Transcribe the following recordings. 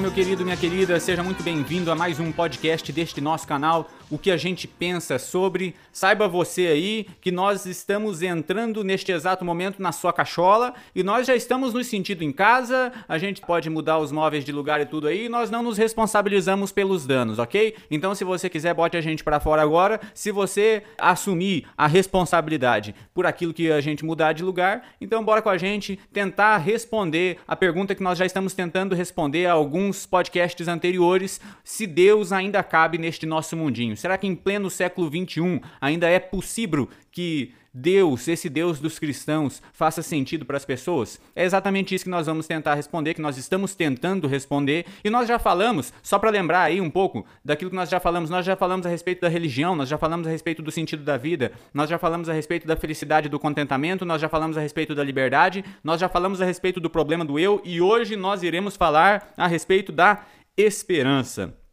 Meu querido, minha querida, seja muito bem-vindo a mais um podcast deste nosso canal, O que a gente pensa sobre. Saiba você aí que nós estamos entrando neste exato momento na sua cachola e nós já estamos nos sentindo em casa, a gente pode mudar os móveis de lugar e tudo aí, e nós não nos responsabilizamos pelos danos, ok? Então, se você quiser, bote a gente para fora agora. Se você assumir a responsabilidade por aquilo que a gente mudar de lugar, então bora com a gente tentar responder a pergunta que nós já estamos tentando responder há alguns podcasts anteriores, se Deus ainda cabe neste nosso mundinho. Será que em pleno século 21 ainda é possível que Deus, esse Deus dos cristãos, faça sentido para as pessoas? É exatamente isso que nós vamos tentar responder, que nós estamos tentando responder. E nós já falamos, só para lembrar aí um pouco daquilo que nós já falamos, nós já falamos a respeito da religião, nós já falamos a respeito do sentido da vida, nós já falamos a respeito da felicidade do contentamento, nós já falamos a respeito da liberdade, nós já falamos a respeito do problema do eu e hoje nós iremos falar a respeito da esperança.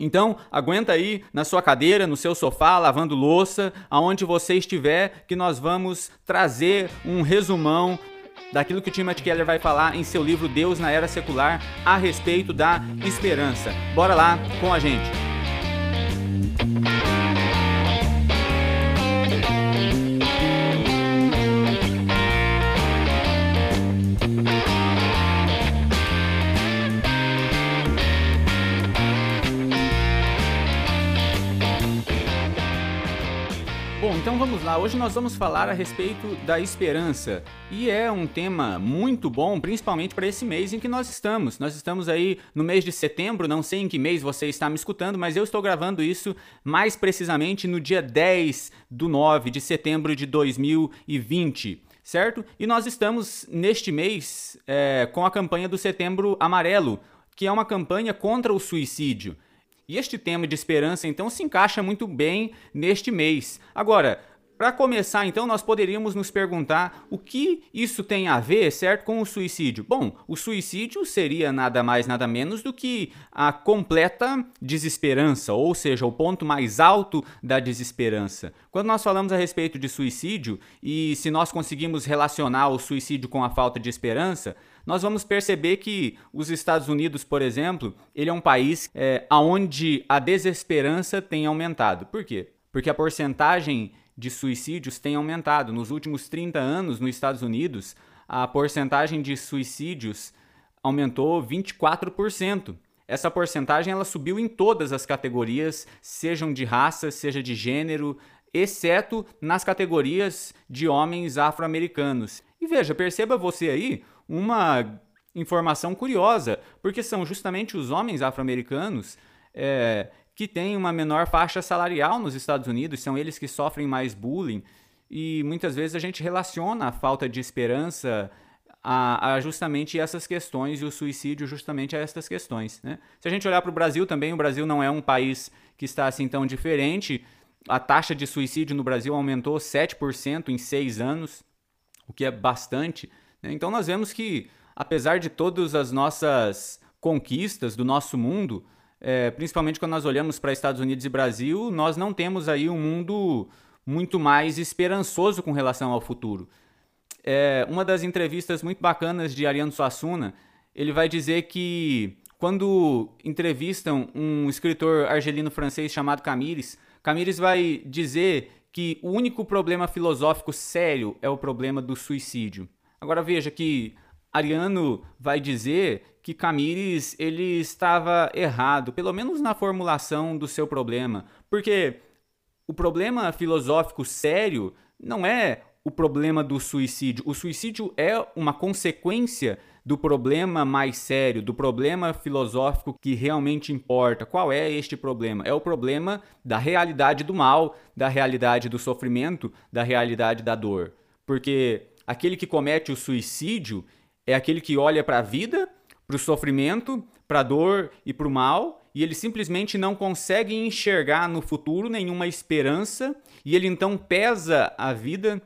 Então, aguenta aí na sua cadeira, no seu sofá, lavando louça, aonde você estiver, que nós vamos trazer um resumão daquilo que o Timothy Keller vai falar em seu livro Deus na Era Secular a respeito da esperança. Bora lá com a gente. Então vamos lá. Hoje nós vamos falar a respeito da esperança. E é um tema muito bom, principalmente para esse mês em que nós estamos. Nós estamos aí no mês de setembro, não sei em que mês você está me escutando, mas eu estou gravando isso mais precisamente no dia 10 do 9 de setembro de 2020 certo? E nós estamos neste mês é, com a campanha do Setembro Amarelo, que é uma campanha contra o suicídio. E este tema de esperança, então, se encaixa muito bem neste mês. Agora, para começar, então, nós poderíamos nos perguntar o que isso tem a ver, certo, com o suicídio. Bom, o suicídio seria nada mais, nada menos do que a completa desesperança, ou seja, o ponto mais alto da desesperança. Quando nós falamos a respeito de suicídio, e se nós conseguimos relacionar o suicídio com a falta de esperança, nós vamos perceber que os Estados Unidos, por exemplo, ele é um país é, onde a desesperança tem aumentado. Por quê? Porque a porcentagem de suicídios tem aumentado. Nos últimos 30 anos, nos Estados Unidos, a porcentagem de suicídios aumentou 24%. Essa porcentagem ela subiu em todas as categorias, sejam de raça, seja de gênero, exceto nas categorias de homens afro-americanos. E veja, perceba você aí uma informação curiosa, porque são justamente os homens afro-americanos é, que têm uma menor faixa salarial nos Estados Unidos, são eles que sofrem mais bullying, e muitas vezes a gente relaciona a falta de esperança a, a, justamente essas questões e o suicídio justamente a essas questões. Né? Se a gente olhar para o Brasil também, o Brasil não é um país que está assim tão diferente. A taxa de suicídio no Brasil aumentou 7% em seis anos, o que é bastante. Né? Então nós vemos que, apesar de todas as nossas conquistas do nosso mundo, é, principalmente quando nós olhamos para Estados Unidos e Brasil, nós não temos aí um mundo muito mais esperançoso com relação ao futuro. É, uma das entrevistas muito bacanas de Ariano Suassuna, ele vai dizer que quando entrevistam um escritor argelino francês chamado Camires, Camires vai dizer que o único problema filosófico sério é o problema do suicídio. Agora veja que Ariano vai dizer que Camires ele estava errado, pelo menos na formulação do seu problema, porque o problema filosófico sério não é o problema do suicídio. O suicídio é uma consequência do problema mais sério, do problema filosófico que realmente importa. Qual é este problema? É o problema da realidade do mal, da realidade do sofrimento, da realidade da dor. Porque Aquele que comete o suicídio é aquele que olha para a vida, para o sofrimento, para a dor e para o mal, e ele simplesmente não consegue enxergar no futuro nenhuma esperança, e ele então pesa a vida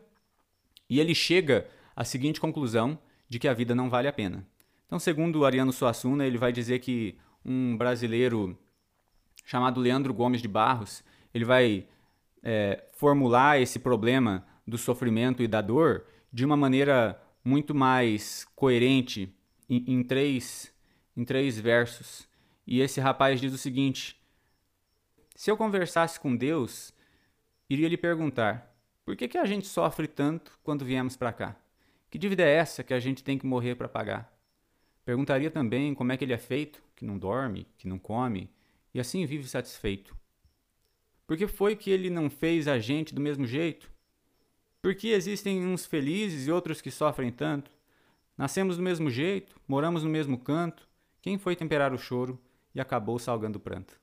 e ele chega à seguinte conclusão de que a vida não vale a pena. Então, segundo Ariano Suassuna, ele vai dizer que um brasileiro chamado Leandro Gomes de Barros, ele vai é, formular esse problema do sofrimento e da dor de uma maneira muito mais coerente em, em três em três versos. E esse rapaz diz o seguinte: Se eu conversasse com Deus, iria lhe perguntar: por que, que a gente sofre tanto quando viemos para cá? Que dívida é essa que a gente tem que morrer para pagar? Perguntaria também como é que ele é feito, que não dorme, que não come, e assim vive satisfeito. Por que foi que ele não fez a gente do mesmo jeito? Por que existem uns felizes e outros que sofrem tanto? Nascemos do mesmo jeito, moramos no mesmo canto. Quem foi temperar o choro e acabou salgando o pranto?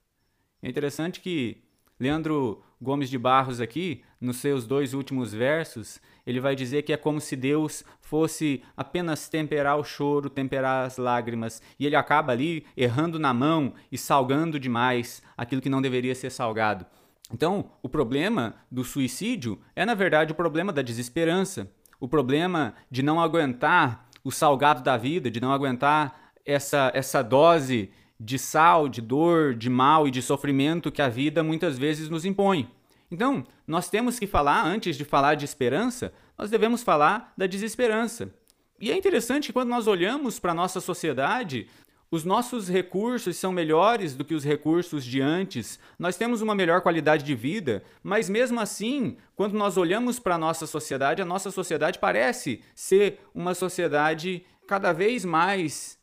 É interessante que Leandro Gomes de Barros aqui, nos seus dois últimos versos, ele vai dizer que é como se Deus fosse apenas temperar o choro, temperar as lágrimas, e ele acaba ali errando na mão e salgando demais aquilo que não deveria ser salgado. Então, o problema do suicídio é, na verdade, o problema da desesperança, o problema de não aguentar o salgado da vida, de não aguentar essa, essa dose de sal, de dor, de mal e de sofrimento que a vida muitas vezes nos impõe. Então, nós temos que falar, antes de falar de esperança, nós devemos falar da desesperança. E é interessante que quando nós olhamos para a nossa sociedade, os nossos recursos são melhores do que os recursos de antes, nós temos uma melhor qualidade de vida, mas mesmo assim, quando nós olhamos para a nossa sociedade, a nossa sociedade parece ser uma sociedade cada vez mais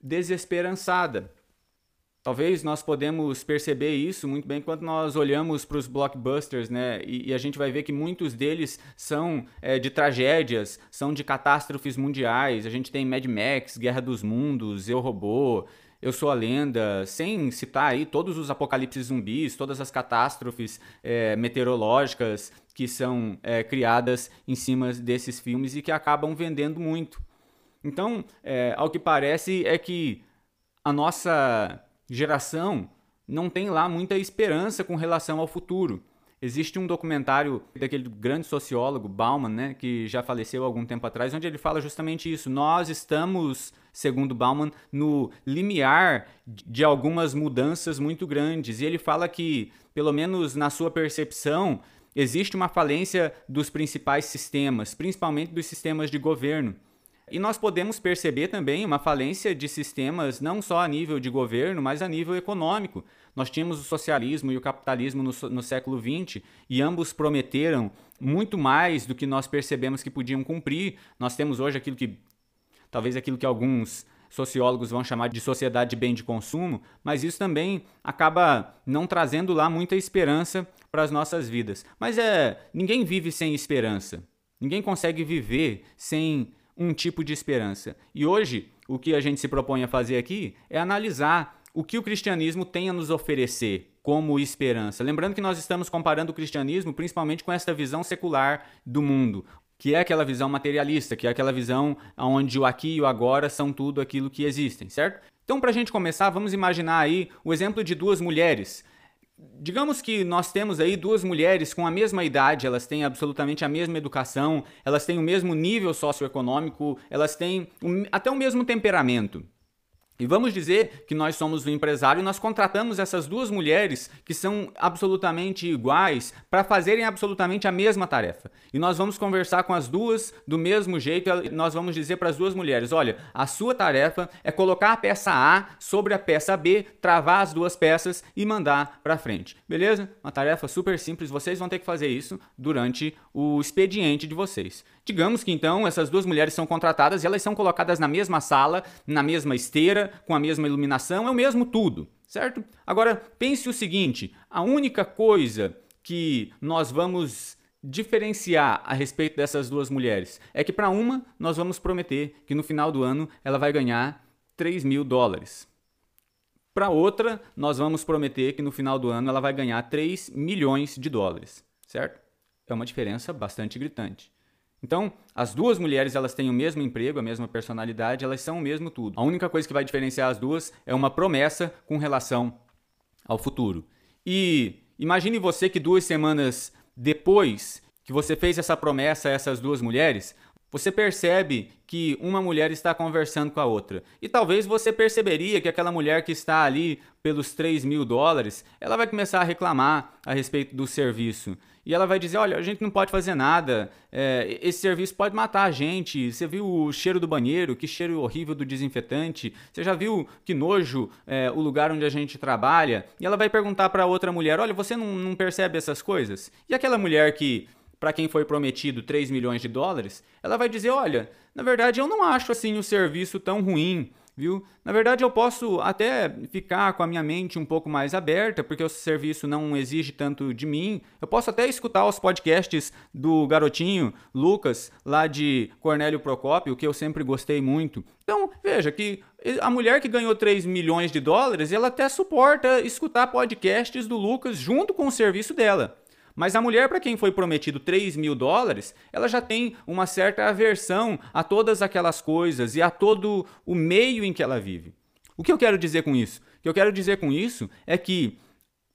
desesperançada. Talvez nós podemos perceber isso muito bem quando nós olhamos para os blockbusters, né? E, e, a gente vai ver que muitos deles são é, de tragédias, são de catástrofes mundiais. A gente tem Mad Max, Guerra dos Mundos, Eu Robô, Eu Sou a Lenda, sem citar aí todos os apocalipses zumbis, todas as catástrofes é, meteorológicas que são é, criadas em cima desses filmes e que acabam vendendo muito. Então, é, ao que parece é que a nossa geração não tem lá muita esperança com relação ao futuro. Existe um documentário daquele grande sociólogo Bauman, né, que já faleceu há algum tempo atrás, onde ele fala justamente isso. Nós estamos, segundo Bauman, no limiar de algumas mudanças muito grandes. E ele fala que, pelo menos na sua percepção, existe uma falência dos principais sistemas, principalmente dos sistemas de governo. E nós podemos perceber também uma falência de sistemas não só a nível de governo, mas a nível econômico. Nós tínhamos o socialismo e o capitalismo no, no século XX e ambos prometeram muito mais do que nós percebemos que podiam cumprir. Nós temos hoje aquilo que, talvez aquilo que alguns sociólogos vão chamar de sociedade de bem de consumo, mas isso também acaba não trazendo lá muita esperança para as nossas vidas. Mas é, ninguém vive sem esperança. Ninguém consegue viver sem um tipo de esperança. E hoje, o que a gente se propõe a fazer aqui é analisar o que o cristianismo tem a nos oferecer como esperança. Lembrando que nós estamos comparando o cristianismo principalmente com esta visão secular do mundo, que é aquela visão materialista, que é aquela visão onde o aqui e o agora são tudo aquilo que existem, certo? Então, para a gente começar, vamos imaginar aí o exemplo de duas mulheres digamos que nós temos aí duas mulheres com a mesma idade, elas têm absolutamente a mesma educação, elas têm o mesmo nível socioeconômico, elas têm até o mesmo temperamento. E vamos dizer que nós somos o empresário e nós contratamos essas duas mulheres que são absolutamente iguais para fazerem absolutamente a mesma tarefa. E nós vamos conversar com as duas do mesmo jeito, nós vamos dizer para as duas mulheres: olha, a sua tarefa é colocar a peça A sobre a peça B, travar as duas peças e mandar para frente. Beleza? Uma tarefa super simples, vocês vão ter que fazer isso durante o expediente de vocês. Digamos que então essas duas mulheres são contratadas e elas são colocadas na mesma sala, na mesma esteira, com a mesma iluminação, é o mesmo tudo, certo? Agora, pense o seguinte: a única coisa que nós vamos diferenciar a respeito dessas duas mulheres é que para uma nós vamos prometer que no final do ano ela vai ganhar 3 mil dólares. Para outra, nós vamos prometer que no final do ano ela vai ganhar 3 milhões de dólares, certo? É uma diferença bastante gritante. Então, as duas mulheres elas têm o mesmo emprego, a mesma personalidade, elas são o mesmo tudo. A única coisa que vai diferenciar as duas é uma promessa com relação ao futuro. E imagine você que duas semanas depois que você fez essa promessa a essas duas mulheres, você percebe que uma mulher está conversando com a outra. E talvez você perceberia que aquela mulher que está ali pelos 3 mil dólares, ela vai começar a reclamar a respeito do serviço. E ela vai dizer: olha, a gente não pode fazer nada, é, esse serviço pode matar a gente. Você viu o cheiro do banheiro, que cheiro horrível do desinfetante? Você já viu que nojo é, o lugar onde a gente trabalha? E ela vai perguntar para outra mulher: olha, você não, não percebe essas coisas? E aquela mulher que para quem foi prometido 3 milhões de dólares, ela vai dizer: olha, na verdade eu não acho assim o serviço tão ruim viu? Na verdade, eu posso até ficar com a minha mente um pouco mais aberta, porque o serviço não exige tanto de mim. Eu posso até escutar os podcasts do garotinho Lucas, lá de Cornélio Procópio, que eu sempre gostei muito. Então, veja que a mulher que ganhou 3 milhões de dólares, ela até suporta escutar podcasts do Lucas junto com o serviço dela. Mas a mulher para quem foi prometido 3 mil dólares, ela já tem uma certa aversão a todas aquelas coisas e a todo o meio em que ela vive. O que eu quero dizer com isso? O que eu quero dizer com isso é que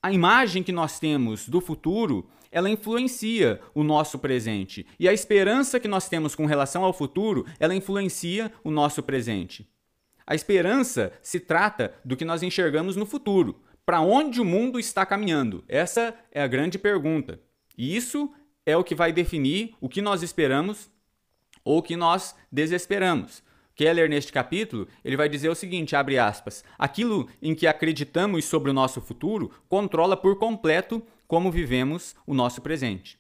a imagem que nós temos do futuro ela influencia o nosso presente. E a esperança que nós temos com relação ao futuro, ela influencia o nosso presente. A esperança se trata do que nós enxergamos no futuro. Para onde o mundo está caminhando? Essa é a grande pergunta. E isso é o que vai definir o que nós esperamos ou o que nós desesperamos. Keller, neste capítulo, ele vai dizer o seguinte, abre aspas, aquilo em que acreditamos sobre o nosso futuro controla por completo como vivemos o nosso presente.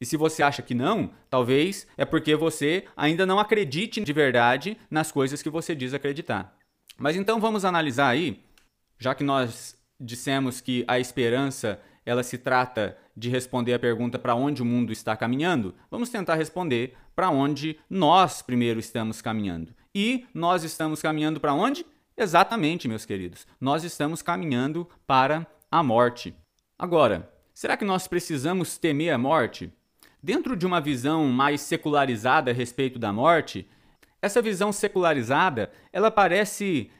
E se você acha que não, talvez é porque você ainda não acredite de verdade nas coisas que você diz acreditar. Mas então vamos analisar aí, já que nós dissemos que a esperança ela se trata de responder a pergunta para onde o mundo está caminhando, vamos tentar responder para onde nós primeiro estamos caminhando. E nós estamos caminhando para onde? Exatamente, meus queridos. Nós estamos caminhando para a morte. Agora, será que nós precisamos temer a morte? Dentro de uma visão mais secularizada a respeito da morte, essa visão secularizada, ela parece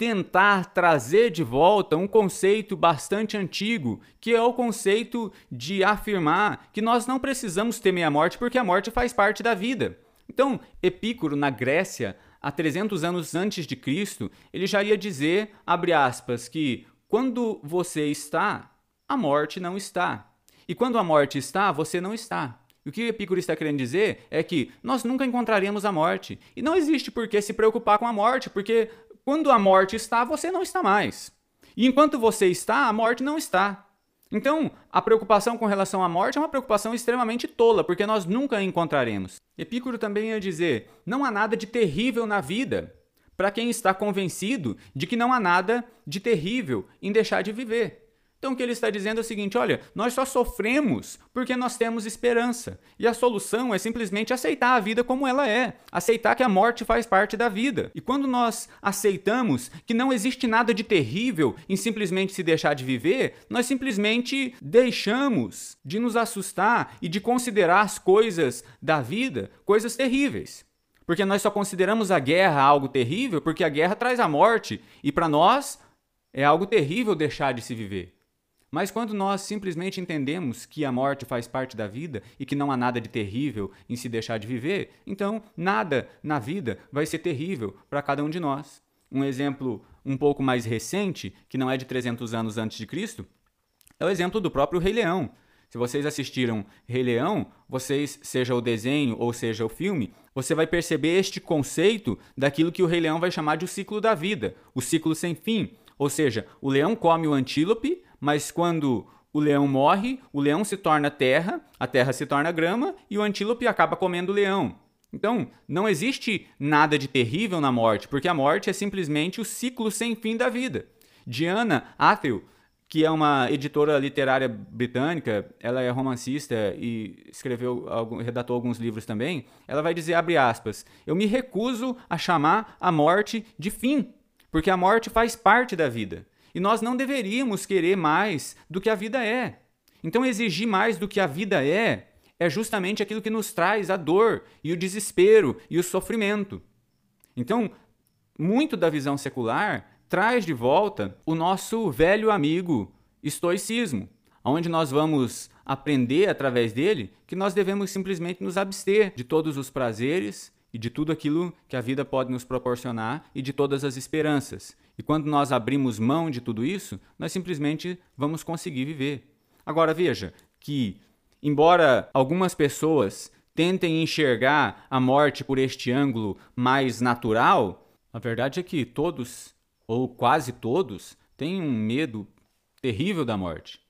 tentar trazer de volta um conceito bastante antigo, que é o conceito de afirmar que nós não precisamos temer a morte porque a morte faz parte da vida. Então, Epícoro, na Grécia, há 300 anos antes de Cristo, ele já ia dizer, abre aspas, que quando você está, a morte não está. E quando a morte está, você não está. E o que Epicuro está querendo dizer é que nós nunca encontraremos a morte. E não existe por que se preocupar com a morte, porque quando a morte está, você não está mais. E enquanto você está, a morte não está. Então, a preocupação com relação à morte é uma preocupação extremamente tola, porque nós nunca a encontraremos. Epicuro também ia dizer: não há nada de terrível na vida, para quem está convencido de que não há nada de terrível em deixar de viver. Então o que ele está dizendo é o seguinte: olha, nós só sofremos porque nós temos esperança. E a solução é simplesmente aceitar a vida como ela é, aceitar que a morte faz parte da vida. E quando nós aceitamos que não existe nada de terrível em simplesmente se deixar de viver, nós simplesmente deixamos de nos assustar e de considerar as coisas da vida coisas terríveis. Porque nós só consideramos a guerra algo terrível porque a guerra traz a morte e para nós é algo terrível deixar de se viver. Mas quando nós simplesmente entendemos que a morte faz parte da vida e que não há nada de terrível em se deixar de viver, então nada na vida vai ser terrível para cada um de nós. Um exemplo um pouco mais recente, que não é de 300 anos antes de Cristo, é o exemplo do próprio Rei Leão. Se vocês assistiram Rei Leão, vocês, seja o desenho ou seja o filme, você vai perceber este conceito daquilo que o Rei Leão vai chamar de o ciclo da vida, o ciclo sem fim. Ou seja, o leão come o antílope, mas quando o leão morre, o leão se torna terra, a terra se torna grama e o antílope acaba comendo o leão. Então, não existe nada de terrível na morte, porque a morte é simplesmente o ciclo sem fim da vida. Diana Athel, que é uma editora literária britânica, ela é romancista e escreveu, redatou alguns livros também, ela vai dizer, abre aspas, eu me recuso a chamar a morte de fim, porque a morte faz parte da vida. E nós não deveríamos querer mais do que a vida é. Então, exigir mais do que a vida é é justamente aquilo que nos traz a dor e o desespero e o sofrimento. Então, muito da visão secular traz de volta o nosso velho amigo estoicismo, onde nós vamos aprender através dele que nós devemos simplesmente nos abster de todos os prazeres e de tudo aquilo que a vida pode nos proporcionar e de todas as esperanças. E quando nós abrimos mão de tudo isso, nós simplesmente vamos conseguir viver. Agora veja que embora algumas pessoas tentem enxergar a morte por este ângulo mais natural, a verdade é que todos, ou quase todos, têm um medo terrível da morte.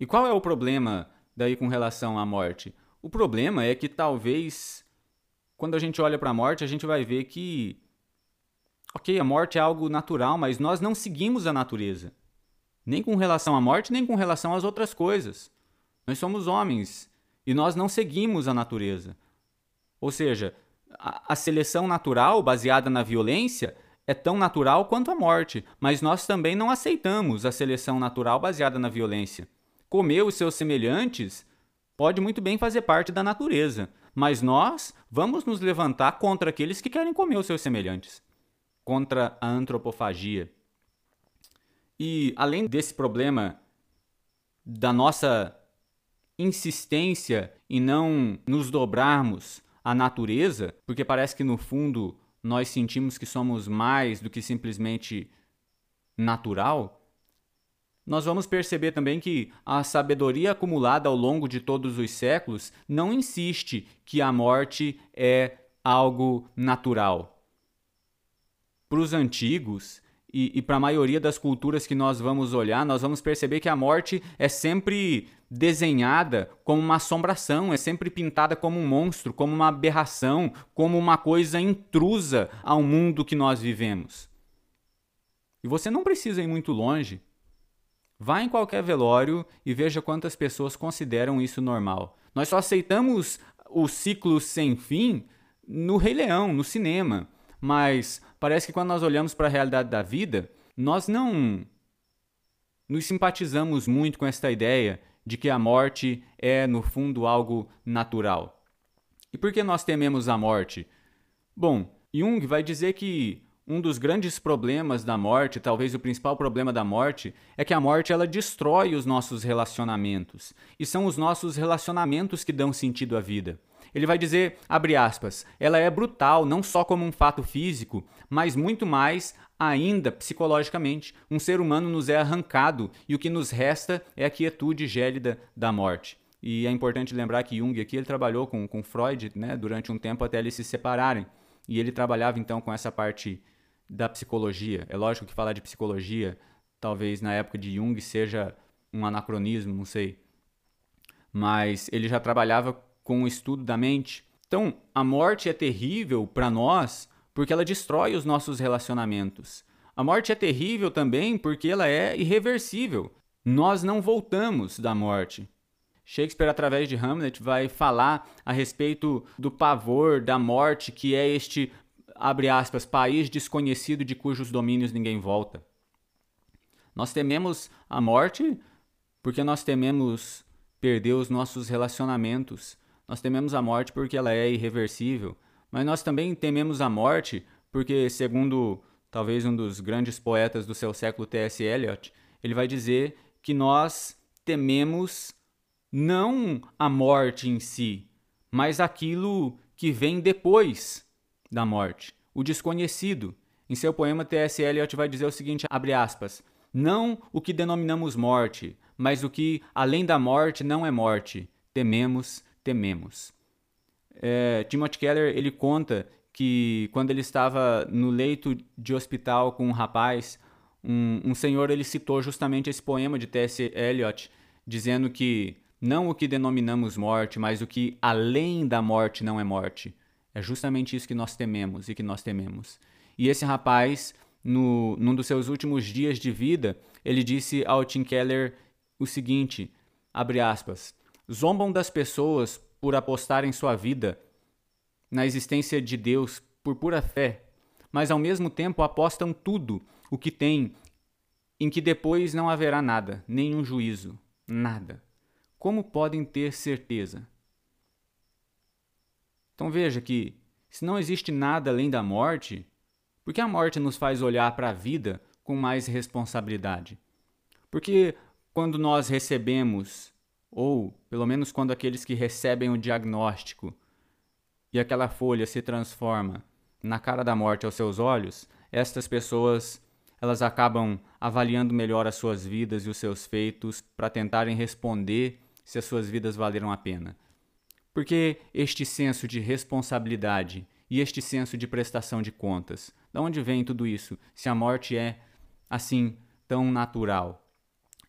E qual é o problema daí com relação à morte? O problema é que talvez quando a gente olha para a morte, a gente vai ver que OK, a morte é algo natural, mas nós não seguimos a natureza. Nem com relação à morte, nem com relação às outras coisas. Nós somos homens e nós não seguimos a natureza. Ou seja, a, a seleção natural baseada na violência é tão natural quanto a morte, mas nós também não aceitamos a seleção natural baseada na violência. Comer os seus semelhantes pode muito bem fazer parte da natureza, mas nós vamos nos levantar contra aqueles que querem comer os seus semelhantes, contra a antropofagia. E além desse problema da nossa insistência em não nos dobrarmos à natureza, porque parece que no fundo nós sentimos que somos mais do que simplesmente natural, nós vamos perceber também que a sabedoria acumulada ao longo de todos os séculos não insiste que a morte é algo natural. Para os antigos, e, e para a maioria das culturas que nós vamos olhar, nós vamos perceber que a morte é sempre desenhada como uma assombração, é sempre pintada como um monstro, como uma aberração, como uma coisa intrusa ao mundo que nós vivemos. E você não precisa ir muito longe. Vá em qualquer velório e veja quantas pessoas consideram isso normal. Nós só aceitamos o ciclo sem fim no Rei Leão, no cinema. Mas parece que quando nós olhamos para a realidade da vida, nós não nos simpatizamos muito com esta ideia de que a morte é, no fundo, algo natural. E por que nós tememos a morte? Bom, Jung vai dizer que um dos grandes problemas da morte, talvez o principal problema da morte, é que a morte ela destrói os nossos relacionamentos. E são os nossos relacionamentos que dão sentido à vida. Ele vai dizer, abre aspas, ela é brutal não só como um fato físico, mas muito mais ainda psicologicamente. Um ser humano nos é arrancado e o que nos resta é a quietude gélida da morte. E é importante lembrar que Jung aqui ele trabalhou com, com Freud né, durante um tempo até eles se separarem. E ele trabalhava então com essa parte da psicologia. É lógico que falar de psicologia, talvez na época de Jung seja um anacronismo, não sei. Mas ele já trabalhava com o estudo da mente. Então, a morte é terrível para nós porque ela destrói os nossos relacionamentos. A morte é terrível também porque ela é irreversível. Nós não voltamos da morte. Shakespeare, através de Hamlet, vai falar a respeito do pavor da morte, que é este, abre aspas, país desconhecido de cujos domínios ninguém volta. Nós tememos a morte porque nós tememos perder os nossos relacionamentos. Nós tememos a morte porque ela é irreversível, mas nós também tememos a morte porque, segundo talvez um dos grandes poetas do seu século, T.S. Eliot, ele vai dizer que nós tememos não a morte em si, mas aquilo que vem depois da morte, o desconhecido. Em seu poema, T.S. Eliot vai dizer o seguinte, abre aspas, não o que denominamos morte, mas o que, além da morte, não é morte. Tememos tememos. É, Timothy Keller ele conta que quando ele estava no leito de hospital com um rapaz, um, um senhor ele citou justamente esse poema de T.S. Eliot, dizendo que não o que denominamos morte, mas o que além da morte não é morte. É justamente isso que nós tememos e que nós tememos. E esse rapaz, no, num dos seus últimos dias de vida, ele disse ao Tim Keller o seguinte, abre aspas, zombam das pessoas por apostarem sua vida na existência de Deus por pura fé, mas ao mesmo tempo apostam tudo o que têm em que depois não haverá nada, nenhum juízo, nada. Como podem ter certeza? Então veja que, se não existe nada além da morte, por que a morte nos faz olhar para a vida com mais responsabilidade? Porque quando nós recebemos ou, pelo menos quando aqueles que recebem o diagnóstico e aquela folha se transforma na cara da morte aos seus olhos, estas pessoas elas acabam avaliando melhor as suas vidas e os seus feitos para tentarem responder se as suas vidas valeram a pena? Por que este senso de responsabilidade e este senso de prestação de contas? De onde vem tudo isso? Se a morte é assim tão natural?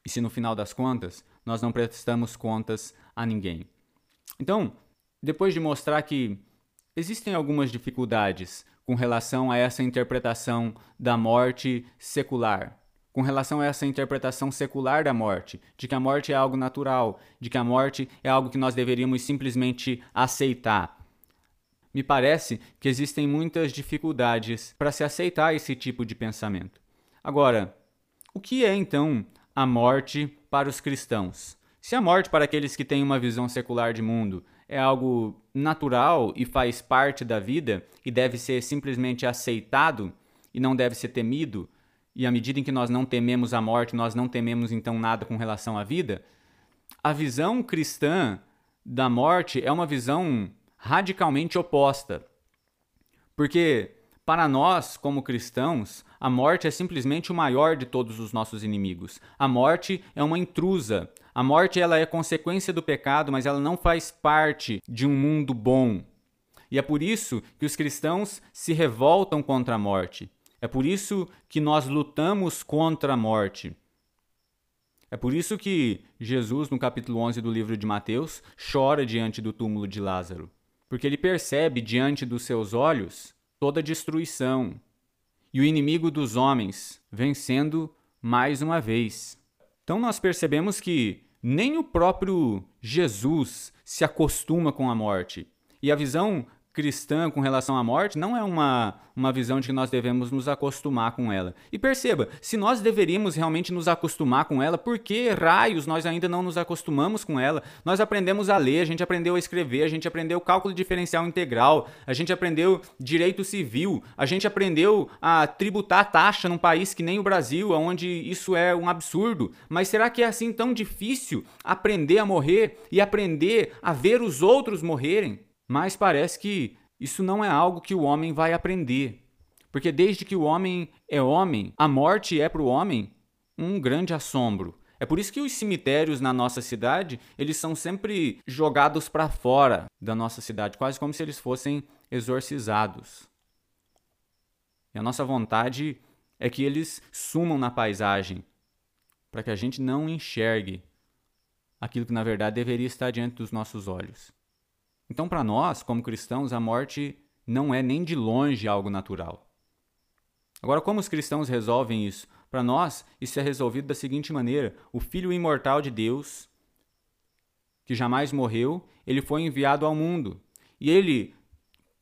E se no final das contas nós não prestamos contas a ninguém? Então, depois de mostrar que existem algumas dificuldades com relação a essa interpretação da morte secular, com relação a essa interpretação secular da morte, de que a morte é algo natural, de que a morte é algo que nós deveríamos simplesmente aceitar. Me parece que existem muitas dificuldades para se aceitar esse tipo de pensamento. Agora, o que é então a morte para os cristãos? Se a morte para aqueles que têm uma visão secular de mundo é algo natural e faz parte da vida e deve ser simplesmente aceitado e não deve ser temido, e à medida em que nós não tememos a morte, nós não tememos então nada com relação à vida, a visão cristã da morte é uma visão radicalmente oposta. Porque para nós, como cristãos, a morte é simplesmente o maior de todos os nossos inimigos. A morte é uma intrusa. A morte ela é consequência do pecado, mas ela não faz parte de um mundo bom. E é por isso que os cristãos se revoltam contra a morte. É por isso que nós lutamos contra a morte. É por isso que Jesus, no capítulo 11 do livro de Mateus, chora diante do túmulo de Lázaro, porque ele percebe diante dos seus olhos toda destruição e o inimigo dos homens vencendo mais uma vez. Então nós percebemos que nem o próprio Jesus se acostuma com a morte. E a visão cristã com relação à morte não é uma, uma visão de que nós devemos nos acostumar com ela. E perceba, se nós deveríamos realmente nos acostumar com ela, por que raios nós ainda não nos acostumamos com ela? Nós aprendemos a ler, a gente aprendeu a escrever, a gente aprendeu cálculo diferencial integral, a gente aprendeu direito civil, a gente aprendeu a tributar taxa num país que nem o Brasil, onde isso é um absurdo. Mas será que é assim tão difícil aprender a morrer e aprender a ver os outros morrerem? Mas parece que isso não é algo que o homem vai aprender. Porque desde que o homem é homem, a morte é para o homem um grande assombro. É por isso que os cemitérios na nossa cidade, eles são sempre jogados para fora da nossa cidade, quase como se eles fossem exorcizados. E a nossa vontade é que eles sumam na paisagem, para que a gente não enxergue aquilo que na verdade deveria estar diante dos nossos olhos. Então, para nós, como cristãos, a morte não é nem de longe algo natural. Agora, como os cristãos resolvem isso? Para nós, isso é resolvido da seguinte maneira: o Filho imortal de Deus, que jamais morreu, ele foi enviado ao mundo. E ele,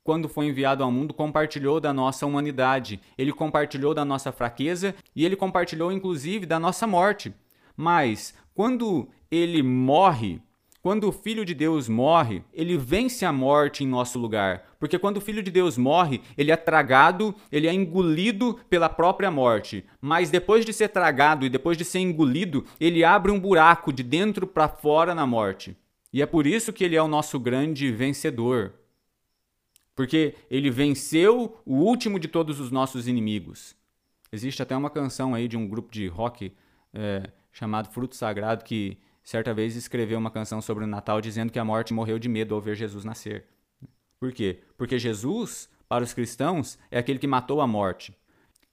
quando foi enviado ao mundo, compartilhou da nossa humanidade, ele compartilhou da nossa fraqueza e ele compartilhou, inclusive, da nossa morte. Mas, quando ele morre, quando o Filho de Deus morre, ele vence a morte em nosso lugar. Porque quando o Filho de Deus morre, ele é tragado, ele é engolido pela própria morte. Mas depois de ser tragado e depois de ser engolido, ele abre um buraco de dentro para fora na morte. E é por isso que ele é o nosso grande vencedor. Porque ele venceu o último de todos os nossos inimigos. Existe até uma canção aí de um grupo de rock é, chamado Fruto Sagrado que certa vez escreveu uma canção sobre o Natal dizendo que a morte morreu de medo ao ver Jesus nascer. Por quê? Porque Jesus, para os cristãos, é aquele que matou a morte.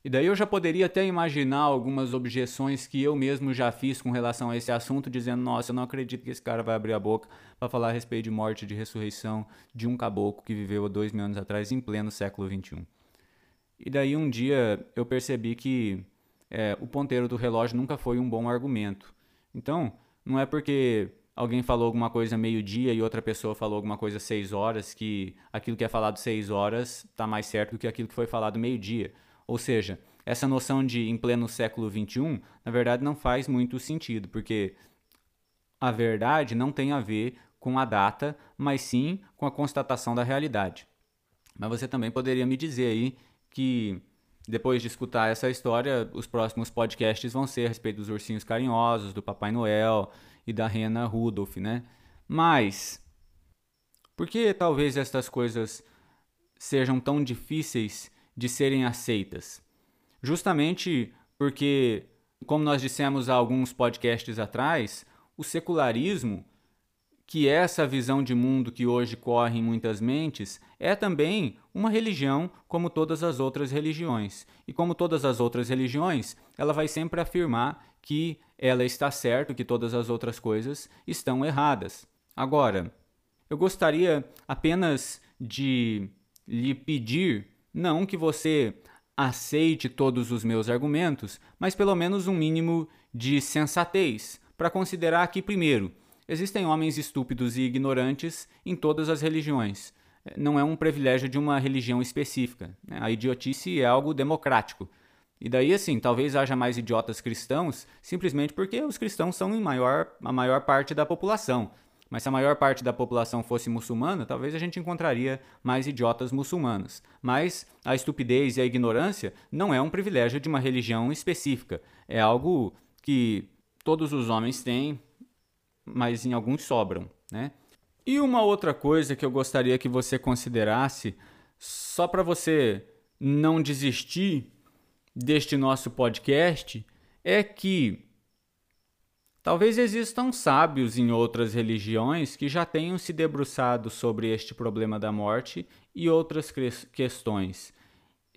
E daí eu já poderia até imaginar algumas objeções que eu mesmo já fiz com relação a esse assunto, dizendo: nossa, eu não acredito que esse cara vai abrir a boca para falar a respeito de morte e de ressurreição de um caboclo que viveu há dois mil anos atrás, em pleno século XXI. E daí um dia eu percebi que é, o ponteiro do relógio nunca foi um bom argumento. Então, não é porque alguém falou alguma coisa meio-dia e outra pessoa falou alguma coisa seis horas que aquilo que é falado seis horas está mais certo do que aquilo que foi falado meio-dia. Ou seja, essa noção de em pleno século XXI, na verdade, não faz muito sentido, porque a verdade não tem a ver com a data, mas sim com a constatação da realidade. Mas você também poderia me dizer aí que depois de escutar essa história, os próximos podcasts vão ser a respeito dos ursinhos carinhosos, do Papai Noel e da rena Rudolph, né? Mas por que talvez estas coisas sejam tão difíceis de serem aceitas? Justamente porque, como nós dissemos há alguns podcasts atrás, o secularismo que essa visão de mundo que hoje corre em muitas mentes é também uma religião como todas as outras religiões. E como todas as outras religiões, ela vai sempre afirmar que ela está certa, que todas as outras coisas estão erradas. Agora, eu gostaria apenas de lhe pedir não que você aceite todos os meus argumentos, mas pelo menos um mínimo de sensatez para considerar que, primeiro, existem homens estúpidos e ignorantes em todas as religiões. Não é um privilégio de uma religião específica. Né? A idiotice é algo democrático. E daí, assim, talvez haja mais idiotas cristãos simplesmente porque os cristãos são em maior, a maior parte da população. Mas se a maior parte da população fosse muçulmana, talvez a gente encontraria mais idiotas muçulmanos. Mas a estupidez e a ignorância não é um privilégio de uma religião específica. É algo que todos os homens têm, mas em alguns sobram, né? E uma outra coisa que eu gostaria que você considerasse, só para você não desistir deste nosso podcast, é que Talvez existam sábios em outras religiões que já tenham se debruçado sobre este problema da morte e outras questões.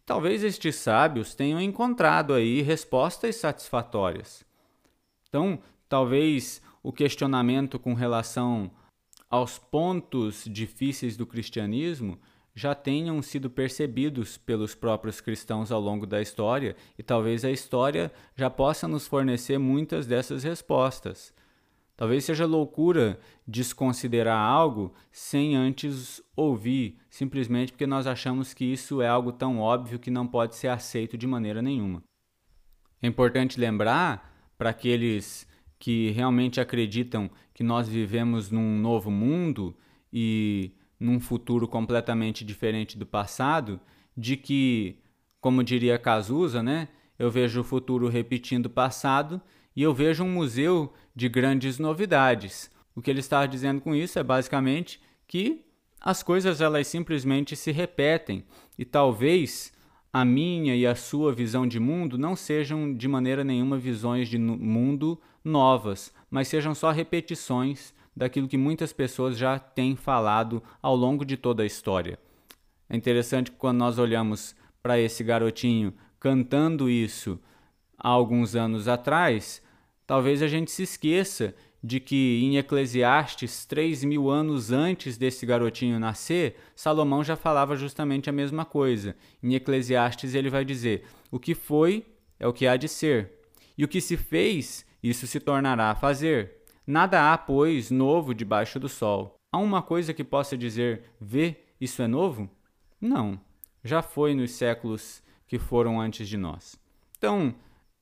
talvez estes sábios tenham encontrado aí respostas satisfatórias. Então, talvez o questionamento com relação aos pontos difíceis do cristianismo já tenham sido percebidos pelos próprios cristãos ao longo da história e talvez a história já possa nos fornecer muitas dessas respostas. Talvez seja loucura desconsiderar algo sem antes ouvir, simplesmente porque nós achamos que isso é algo tão óbvio que não pode ser aceito de maneira nenhuma. É importante lembrar para aqueles que realmente acreditam que nós vivemos num novo mundo e num futuro completamente diferente do passado, de que, como diria Cazuza, né, eu vejo o futuro repetindo o passado e eu vejo um museu de grandes novidades. O que ele está dizendo com isso é basicamente que as coisas elas simplesmente se repetem e talvez a minha e a sua visão de mundo não sejam de maneira nenhuma visões de mundo novas, mas sejam só repetições daquilo que muitas pessoas já têm falado ao longo de toda a história. É interessante que quando nós olhamos para esse garotinho cantando isso há alguns anos atrás, talvez a gente se esqueça de que em Eclesiastes, três mil anos antes desse garotinho nascer, Salomão já falava justamente a mesma coisa. Em Eclesiastes ele vai dizer: o que foi é o que há de ser, e o que se fez, isso se tornará a fazer. Nada há, pois, novo debaixo do sol. Há uma coisa que possa dizer, vê, isso é novo? Não, já foi nos séculos que foram antes de nós. Então,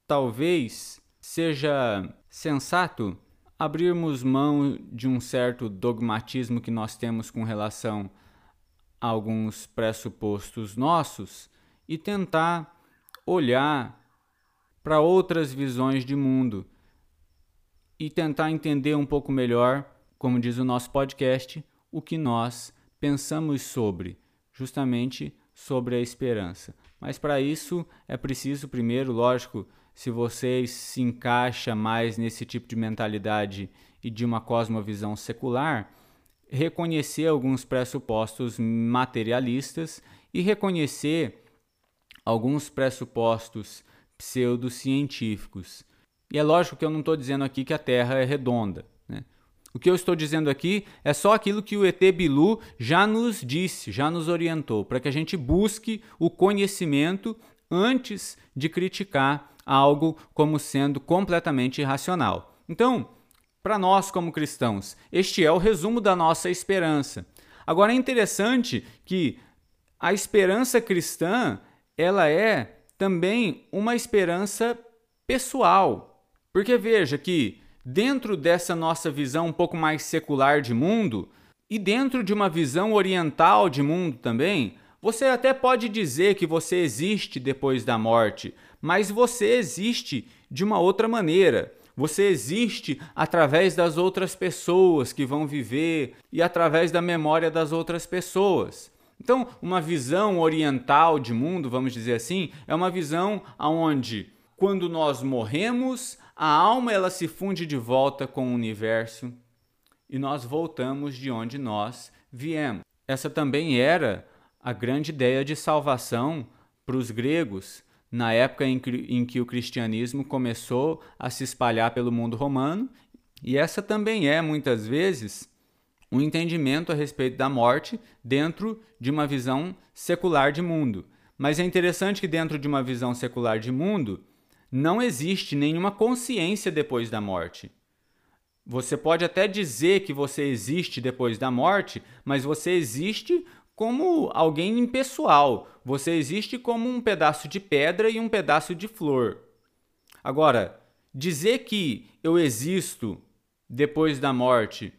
talvez seja sensato abrirmos mão de um certo dogmatismo que nós temos com relação a alguns pressupostos nossos e tentar olhar para outras visões de mundo e tentar entender um pouco melhor, como diz o nosso podcast, o que nós pensamos sobre, justamente sobre a esperança. Mas para isso é preciso primeiro, lógico, se você se encaixa mais nesse tipo de mentalidade e de uma cosmovisão secular, reconhecer alguns pressupostos materialistas e reconhecer alguns pressupostos pseudocientíficos. E é lógico que eu não estou dizendo aqui que a Terra é redonda. Né? O que eu estou dizendo aqui é só aquilo que o ET Bilu já nos disse, já nos orientou, para que a gente busque o conhecimento antes de criticar algo como sendo completamente irracional. Então, para nós como cristãos, este é o resumo da nossa esperança. Agora é interessante que a esperança cristã, ela é também uma esperança pessoal, porque veja que dentro dessa nossa visão um pouco mais secular de mundo e dentro de uma visão oriental de mundo também, você até pode dizer que você existe depois da morte, mas você existe de uma outra maneira. Você existe através das outras pessoas que vão viver e através da memória das outras pessoas. Então, uma visão oriental de mundo, vamos dizer assim, é uma visão onde, quando nós morremos, a alma ela se funde de volta com o universo e nós voltamos de onde nós viemos. Essa também era a grande ideia de salvação para os gregos na época em que, em que o cristianismo começou a se espalhar pelo mundo romano, e essa também é, muitas vezes, um entendimento a respeito da morte dentro de uma visão secular de mundo. Mas é interessante que, dentro de uma visão secular de mundo, não existe nenhuma consciência depois da morte. Você pode até dizer que você existe depois da morte, mas você existe como alguém impessoal. Você existe como um pedaço de pedra e um pedaço de flor. Agora, dizer que eu existo depois da morte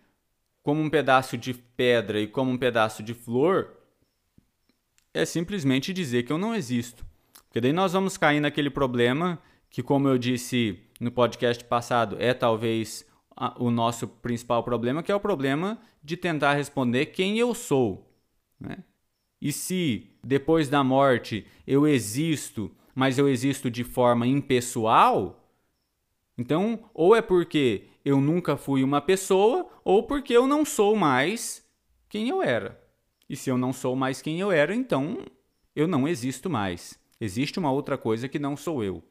como um pedaço de pedra e como um pedaço de flor é simplesmente dizer que eu não existo. Porque daí nós vamos cair naquele problema que, como eu disse no podcast passado, é talvez o nosso principal problema, que é o problema de tentar responder quem eu sou. Né? E se depois da morte eu existo, mas eu existo de forma impessoal, então ou é porque eu nunca fui uma pessoa, ou porque eu não sou mais quem eu era. E se eu não sou mais quem eu era, então eu não existo mais. Existe uma outra coisa que não sou eu.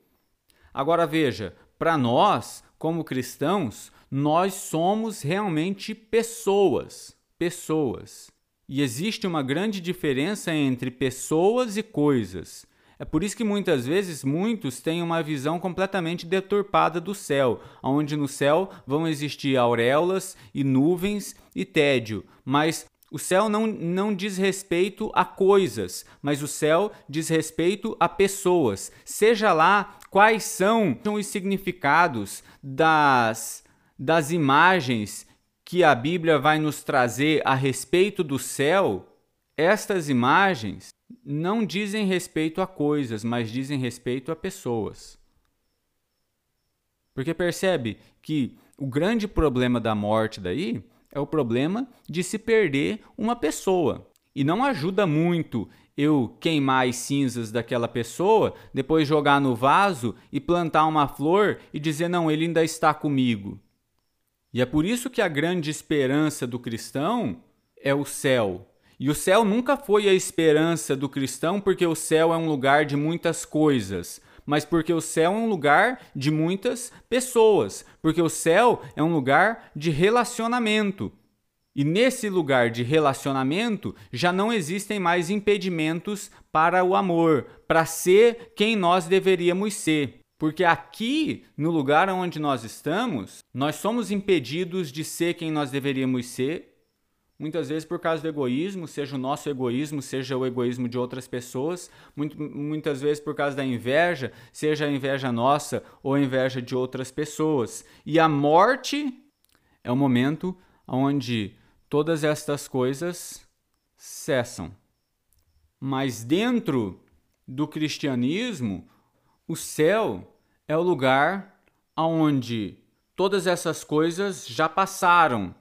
Agora veja, para nós, como cristãos, nós somos realmente pessoas. Pessoas. E existe uma grande diferença entre pessoas e coisas. É por isso que muitas vezes muitos têm uma visão completamente deturpada do céu, onde no céu vão existir auréolas e nuvens e tédio, mas o céu não, não diz respeito a coisas, mas o céu diz respeito a pessoas. Seja lá quais são os significados das, das imagens que a Bíblia vai nos trazer a respeito do céu, estas imagens não dizem respeito a coisas, mas dizem respeito a pessoas. Porque percebe que o grande problema da morte daí é o problema de se perder uma pessoa. E não ajuda muito eu queimar as cinzas daquela pessoa, depois jogar no vaso e plantar uma flor e dizer: não, ele ainda está comigo. E é por isso que a grande esperança do cristão é o céu. E o céu nunca foi a esperança do cristão, porque o céu é um lugar de muitas coisas, mas porque o céu é um lugar de muitas pessoas, porque o céu é um lugar de relacionamento. E nesse lugar de relacionamento já não existem mais impedimentos para o amor, para ser quem nós deveríamos ser. Porque aqui, no lugar onde nós estamos, nós somos impedidos de ser quem nós deveríamos ser muitas vezes por causa do egoísmo, seja o nosso egoísmo, seja o egoísmo de outras pessoas, muito, muitas vezes por causa da inveja, seja a inveja nossa ou a inveja de outras pessoas. E a morte é o momento onde todas estas coisas cessam. Mas dentro do cristianismo, o céu é o lugar onde todas essas coisas já passaram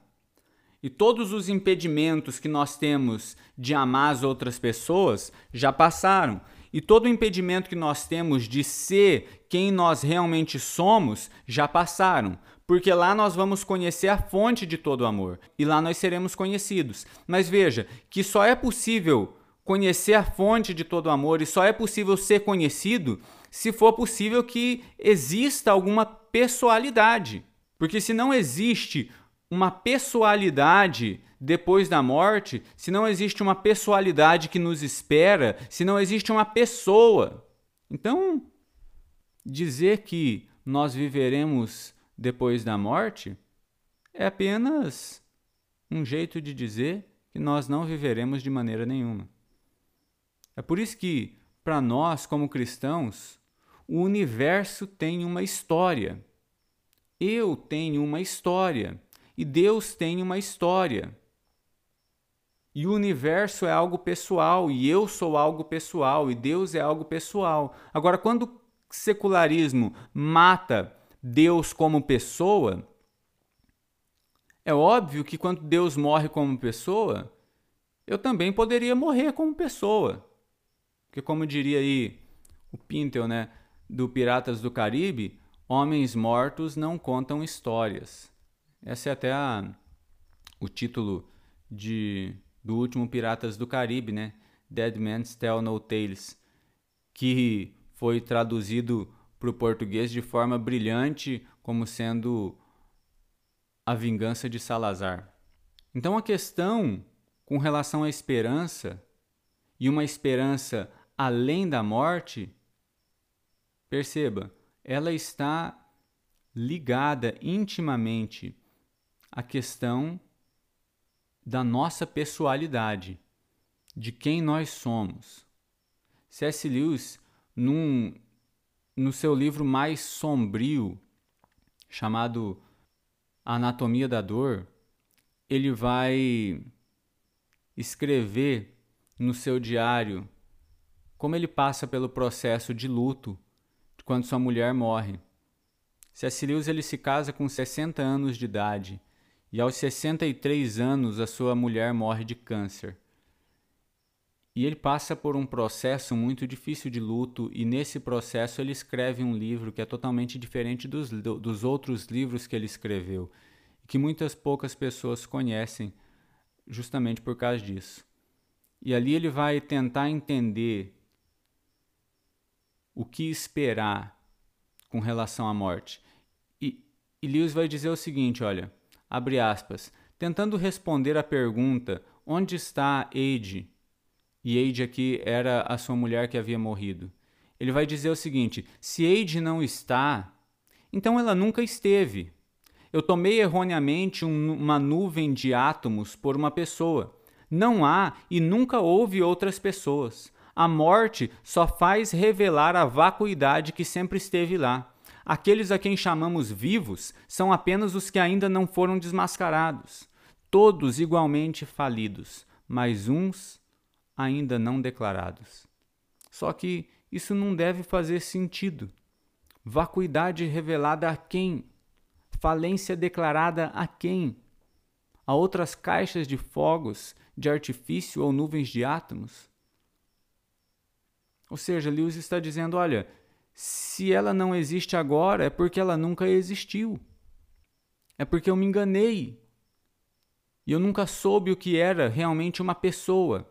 e todos os impedimentos que nós temos de amar as outras pessoas já passaram. E todo o impedimento que nós temos de ser quem nós realmente somos já passaram. Porque lá nós vamos conhecer a fonte de todo o amor. E lá nós seremos conhecidos. Mas veja que só é possível conhecer a fonte de todo o amor e só é possível ser conhecido se for possível que exista alguma pessoalidade. Porque se não existe uma pessoalidade depois da morte, se não existe uma pessoalidade que nos espera, se não existe uma pessoa. Então, dizer que nós viveremos depois da morte é apenas um jeito de dizer que nós não viveremos de maneira nenhuma. É por isso que, para nós, como cristãos, o universo tem uma história. Eu tenho uma história. E Deus tem uma história. E o universo é algo pessoal, e eu sou algo pessoal, e Deus é algo pessoal. Agora, quando o secularismo mata Deus como pessoa, é óbvio que quando Deus morre como pessoa, eu também poderia morrer como pessoa. Porque, como diria aí o Pintel, né, do Piratas do Caribe, homens mortos não contam histórias. Essa é até a, o título de do último Piratas do Caribe, né? Dead Man's Tell No Tales, que foi traduzido para o português de forma brilhante como sendo a vingança de Salazar. Então a questão com relação à esperança e uma esperança além da morte, perceba, ela está ligada intimamente à questão da nossa pessoalidade, de quem nós somos. C.S. Lewis, num, no seu livro mais sombrio, chamado Anatomia da Dor, ele vai escrever no seu diário como ele passa pelo processo de luto quando sua mulher morre. C.S. Lewis ele se casa com 60 anos de idade e aos 63 anos a sua mulher morre de câncer. E ele passa por um processo muito difícil de luto, e nesse processo ele escreve um livro que é totalmente diferente dos, dos outros livros que ele escreveu, que muitas poucas pessoas conhecem justamente por causa disso. E ali ele vai tentar entender o que esperar com relação à morte. E, e Lewis vai dizer o seguinte: olha, abre aspas, tentando responder à pergunta onde está Eide e Eide aqui era a sua mulher que havia morrido. Ele vai dizer o seguinte: se Eide não está, então ela nunca esteve. Eu tomei erroneamente um, uma nuvem de átomos por uma pessoa. Não há e nunca houve outras pessoas. A morte só faz revelar a vacuidade que sempre esteve lá. Aqueles a quem chamamos vivos são apenas os que ainda não foram desmascarados. Todos igualmente falidos, mas uns ainda não declarados. Só que isso não deve fazer sentido. Vacuidade revelada a quem? Falência declarada a quem? A outras caixas de fogos, de artifício ou nuvens de átomos? Ou seja, Lewis está dizendo: olha, se ela não existe agora, é porque ela nunca existiu. É porque eu me enganei. E eu nunca soube o que era realmente uma pessoa.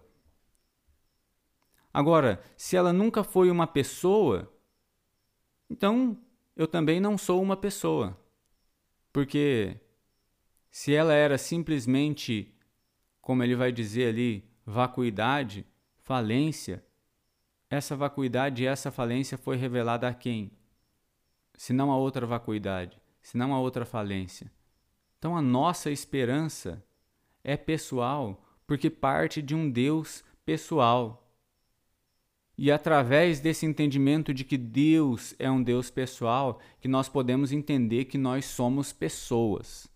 Agora, se ela nunca foi uma pessoa, então eu também não sou uma pessoa. Porque se ela era simplesmente, como ele vai dizer ali, vacuidade, falência, essa vacuidade e essa falência foi revelada a quem? Se não a outra vacuidade, se não a outra falência. Então a nossa esperança é pessoal porque parte de um Deus pessoal. E através desse entendimento de que Deus é um Deus pessoal, que nós podemos entender que nós somos pessoas.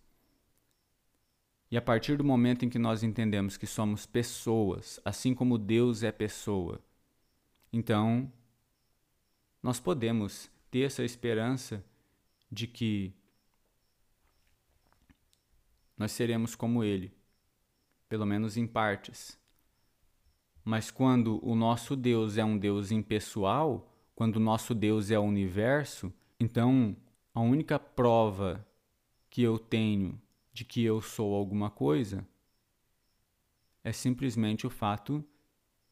E a partir do momento em que nós entendemos que somos pessoas, assim como Deus é pessoa, então nós podemos ter essa esperança de que nós seremos como Ele, pelo menos em partes. Mas quando o nosso Deus é um Deus impessoal, quando o nosso Deus é o universo, então a única prova que eu tenho de que eu sou alguma coisa é simplesmente o fato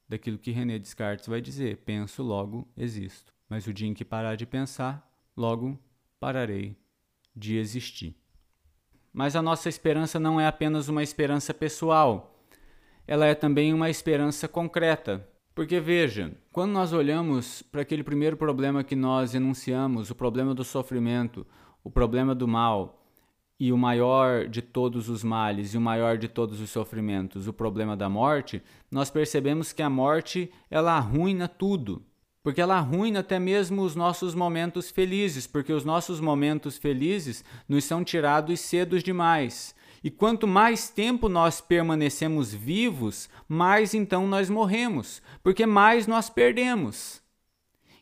daquilo que René Descartes vai dizer: penso, logo existo. Mas o dia em que parar de pensar, logo pararei de existir. Mas a nossa esperança não é apenas uma esperança pessoal ela é também uma esperança concreta. Porque veja, quando nós olhamos para aquele primeiro problema que nós enunciamos, o problema do sofrimento, o problema do mal, e o maior de todos os males e o maior de todos os sofrimentos, o problema da morte, nós percebemos que a morte ela arruina tudo. Porque ela arruina até mesmo os nossos momentos felizes, porque os nossos momentos felizes nos são tirados cedo demais. E quanto mais tempo nós permanecemos vivos, mais então nós morremos, porque mais nós perdemos.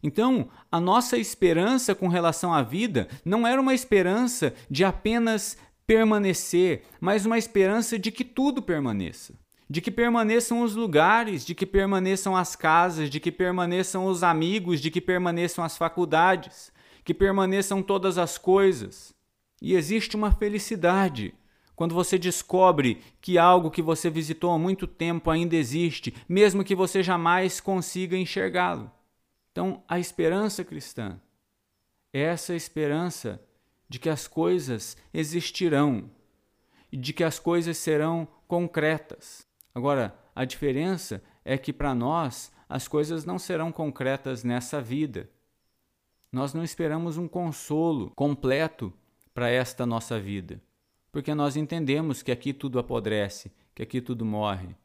Então, a nossa esperança com relação à vida não era uma esperança de apenas permanecer, mas uma esperança de que tudo permaneça. De que permaneçam os lugares, de que permaneçam as casas, de que permaneçam os amigos, de que permaneçam as faculdades, que permaneçam todas as coisas. E existe uma felicidade quando você descobre que algo que você visitou há muito tempo ainda existe, mesmo que você jamais consiga enxergá-lo. Então, a esperança cristã é essa esperança de que as coisas existirão e de que as coisas serão concretas. Agora, a diferença é que para nós as coisas não serão concretas nessa vida. Nós não esperamos um consolo completo para esta nossa vida porque nós entendemos que aqui tudo apodrece, que aqui tudo morre.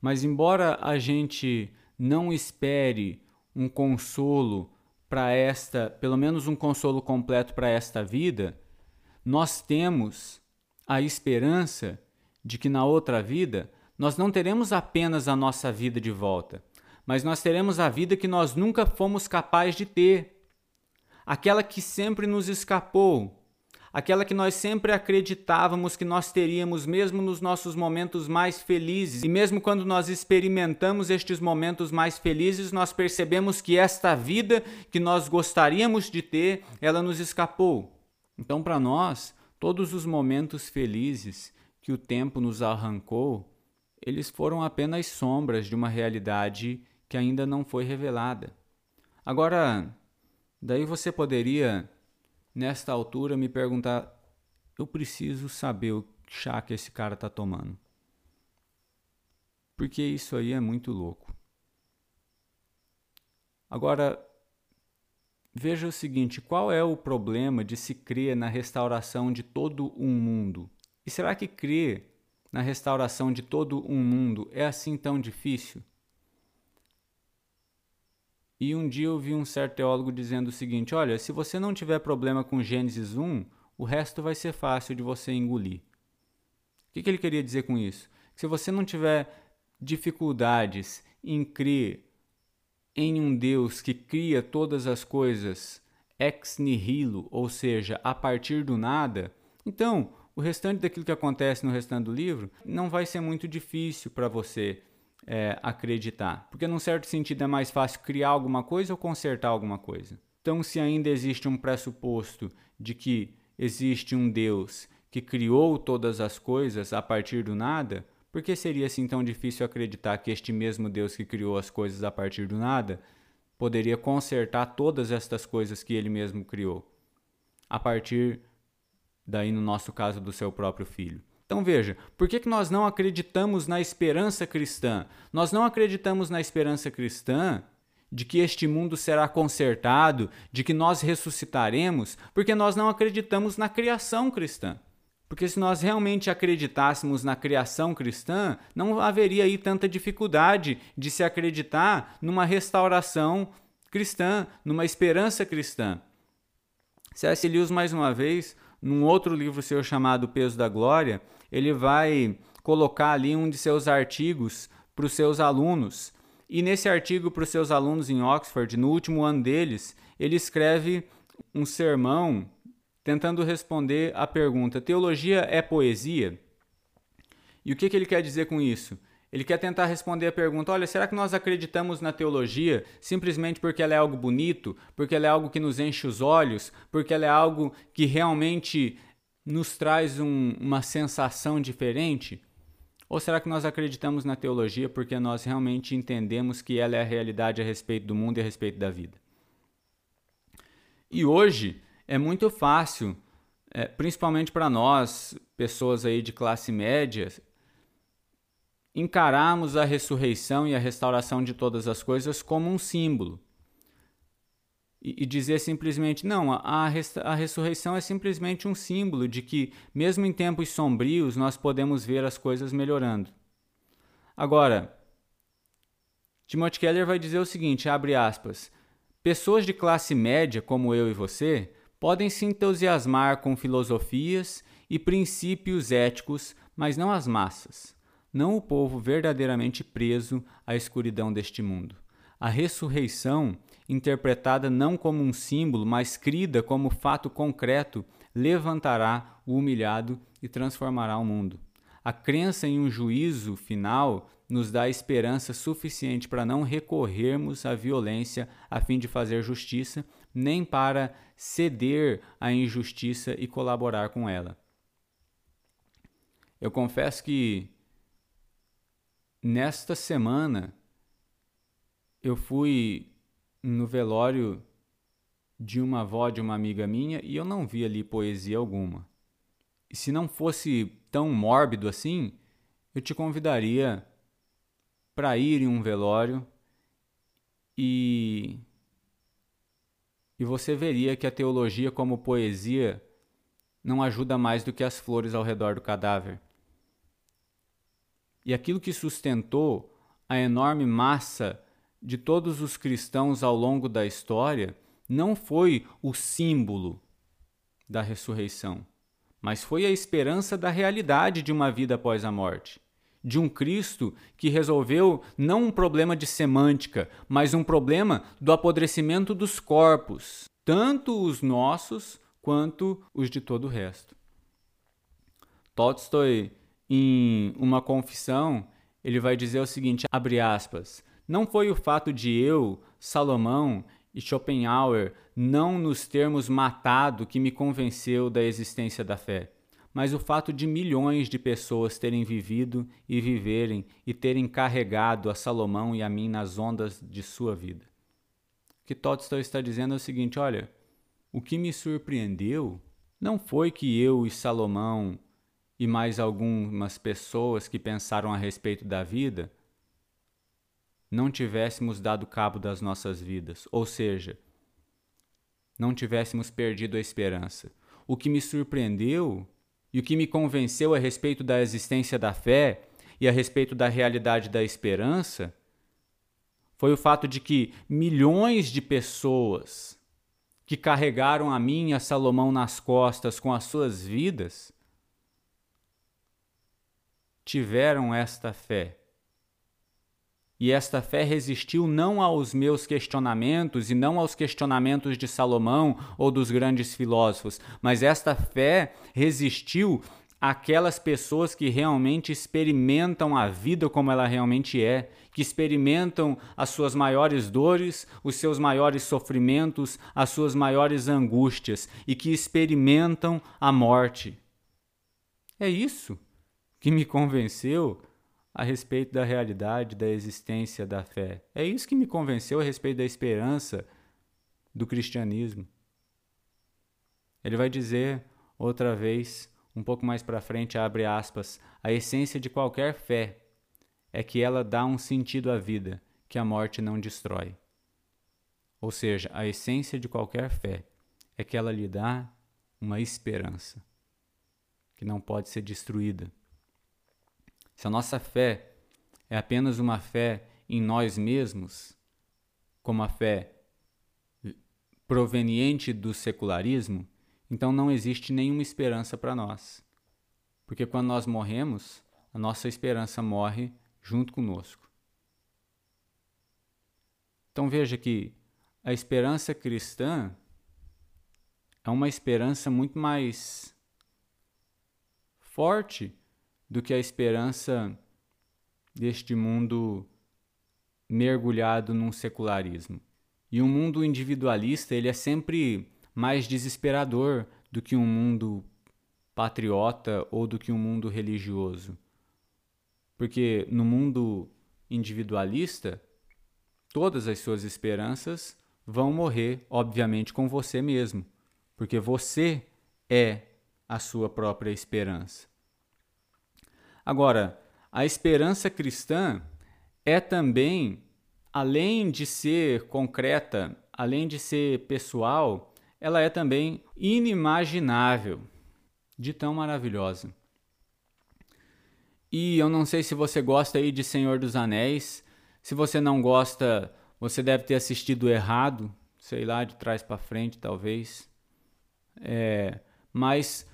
Mas, embora a gente não espere um consolo para esta, pelo menos um consolo completo para esta vida, nós temos a esperança de que na outra vida nós não teremos apenas a nossa vida de volta, mas nós teremos a vida que nós nunca fomos capazes de ter, aquela que sempre nos escapou, aquela que nós sempre acreditávamos que nós teríamos, mesmo nos nossos momentos mais felizes. E mesmo quando nós experimentamos estes momentos mais felizes, nós percebemos que esta vida que nós gostaríamos de ter, ela nos escapou. Então, para nós, todos os momentos felizes que o tempo nos arrancou, eles foram apenas sombras de uma realidade que ainda não foi revelada. Agora, daí você poderia nesta altura, me perguntar: eu preciso saber o chá que esse cara está tomando. Porque isso aí é muito louco. Agora, veja o seguinte: qual é o problema de se crer na restauração de todo um mundo? E será que crer na restauração de todo um mundo é assim tão difícil? E um dia eu vi um certo teólogo dizendo o seguinte: olha, se você não tiver problema com Gênesis 1, o resto vai ser fácil de você engolir. O que, que ele queria dizer com isso? Que se você não tiver dificuldades em crer em um Deus que cria todas as coisas ex nihilo, ou seja, a partir do nada, então o restante daquilo que acontece no restante do livro não vai ser muito difícil para você é, acreditar. Porque, num certo sentido, é mais fácil criar alguma coisa ou consertar alguma coisa. Então, se ainda existe um pressuposto de que existe um Deus que criou todas as coisas a partir do nada, por que seria assim tão difícil acreditar que este mesmo Deus que criou as coisas a partir do nada poderia consertar todas estas coisas que ele mesmo criou? A partir, daí no nosso caso, do seu próprio filho. Então veja, por que, que nós não acreditamos na esperança cristã? Nós não acreditamos na esperança cristã de que este mundo será consertado, de que nós ressuscitaremos, porque nós não acreditamos na criação cristã. Porque se nós realmente acreditássemos na criação cristã, não haveria aí tanta dificuldade de se acreditar numa restauração cristã, numa esperança cristã. C.S. Lewis, mais uma vez, num outro livro seu chamado Peso da Glória, ele vai colocar ali um de seus artigos para os seus alunos. E nesse artigo para os seus alunos em Oxford, no último ano deles, ele escreve um sermão tentando responder à pergunta: teologia é poesia? E o que, que ele quer dizer com isso? Ele quer tentar responder a pergunta: olha, será que nós acreditamos na teologia simplesmente porque ela é algo bonito, porque ela é algo que nos enche os olhos, porque ela é algo que realmente nos traz um, uma sensação diferente? Ou será que nós acreditamos na teologia porque nós realmente entendemos que ela é a realidade a respeito do mundo e a respeito da vida? E hoje é muito fácil, é, principalmente para nós, pessoas aí de classe média, encararmos a ressurreição e a restauração de todas as coisas como um símbolo e, dizer simplesmente: não, a, a ressurreição é simplesmente um símbolo de que, mesmo em tempos sombrios, nós podemos ver as coisas melhorando. Agora, Timothy Keller vai dizer o seguinte: abre aspas. Pessoas de classe média, como eu e você, podem se entusiasmar com filosofias e princípios éticos, mas não as massas, não o povo verdadeiramente preso à escuridão deste mundo. A ressurreição interpretada não como um símbolo, mas crida como fato concreto, levantará o humilhado e transformará o mundo. A crença em um juízo final nos dá esperança suficiente para não recorrermos à violência a fim de fazer justiça, nem para ceder à injustiça e colaborar com ela. Eu confesso que nesta semana eu fui no velório de uma avó de uma amiga minha e eu não vi ali poesia alguma. E se não fosse tão mórbido assim, eu te convidaria para ir em um velório e e você veria que a teologia como poesia não ajuda mais do que as flores ao redor do cadáver. E aquilo que sustentou a enorme massa de todos os cristãos ao longo da história não foi o símbolo da ressurreição, mas foi a esperança da realidade de uma vida após a morte. De um Cristo que resolveu não um problema de semântica, mas um problema do apodrecimento dos corpos, tanto os nossos quanto os de todo o resto. Tolstói, em uma confissão, ele vai dizer o seguinte, abre aspas, não foi o fato de eu, Salomão e Schopenhauer não nos termos matado que me convenceu da existência da fé, mas o fato de milhões de pessoas terem vivido e viverem e terem carregado a Salomão e a mim nas ondas de sua vida. O que Tolstói está dizendo é o seguinte: olha, o que me surpreendeu não foi que eu e Salomão e mais algumas pessoas que pensaram a respeito da vida não tivéssemos dado cabo das nossas vidas, ou seja, não tivéssemos perdido a esperança. O que me surpreendeu e o que me convenceu a respeito da existência da fé e a respeito da realidade da esperança foi o fato de que milhões de pessoas que carregaram a mim e a Salomão nas costas com as suas vidas, tiveram esta fé. E esta fé resistiu não aos meus questionamentos e não aos questionamentos de Salomão ou dos grandes filósofos, mas esta fé resistiu aquelas pessoas que realmente experimentam a vida como ela realmente é, que experimentam as suas maiores dores, os seus maiores sofrimentos, as suas maiores angústias e que experimentam a morte. É isso que me convenceu a respeito da realidade da existência da fé. É isso que me convenceu a respeito da esperança do cristianismo. Ele vai dizer outra vez um pouco mais para frente, abre aspas, a essência de qualquer fé é que ela dá um sentido à vida que a morte não destrói. Ou seja, a essência de qualquer fé é que ela lhe dá uma esperança que não pode ser destruída. Se a nossa fé é apenas uma fé em nós mesmos, como a fé proveniente do secularismo, então não existe nenhuma esperança para nós. Porque quando nós morremos, a nossa esperança morre junto conosco. Então veja que a esperança cristã é uma esperança muito mais forte do que a esperança deste mundo mergulhado num secularismo. E um mundo individualista, ele é sempre mais desesperador do que um mundo patriota ou do que um mundo religioso. Porque no mundo individualista, todas as suas esperanças vão morrer, obviamente, com você mesmo, porque você é a sua própria esperança. Agora, a esperança cristã é também, além de ser concreta, além de ser pessoal, ela é também inimaginável de tão maravilhosa. E eu não sei se você gosta aí de Senhor dos Anéis. Se você não gosta, você deve ter assistido errado, sei lá, de trás para frente, talvez. É, mas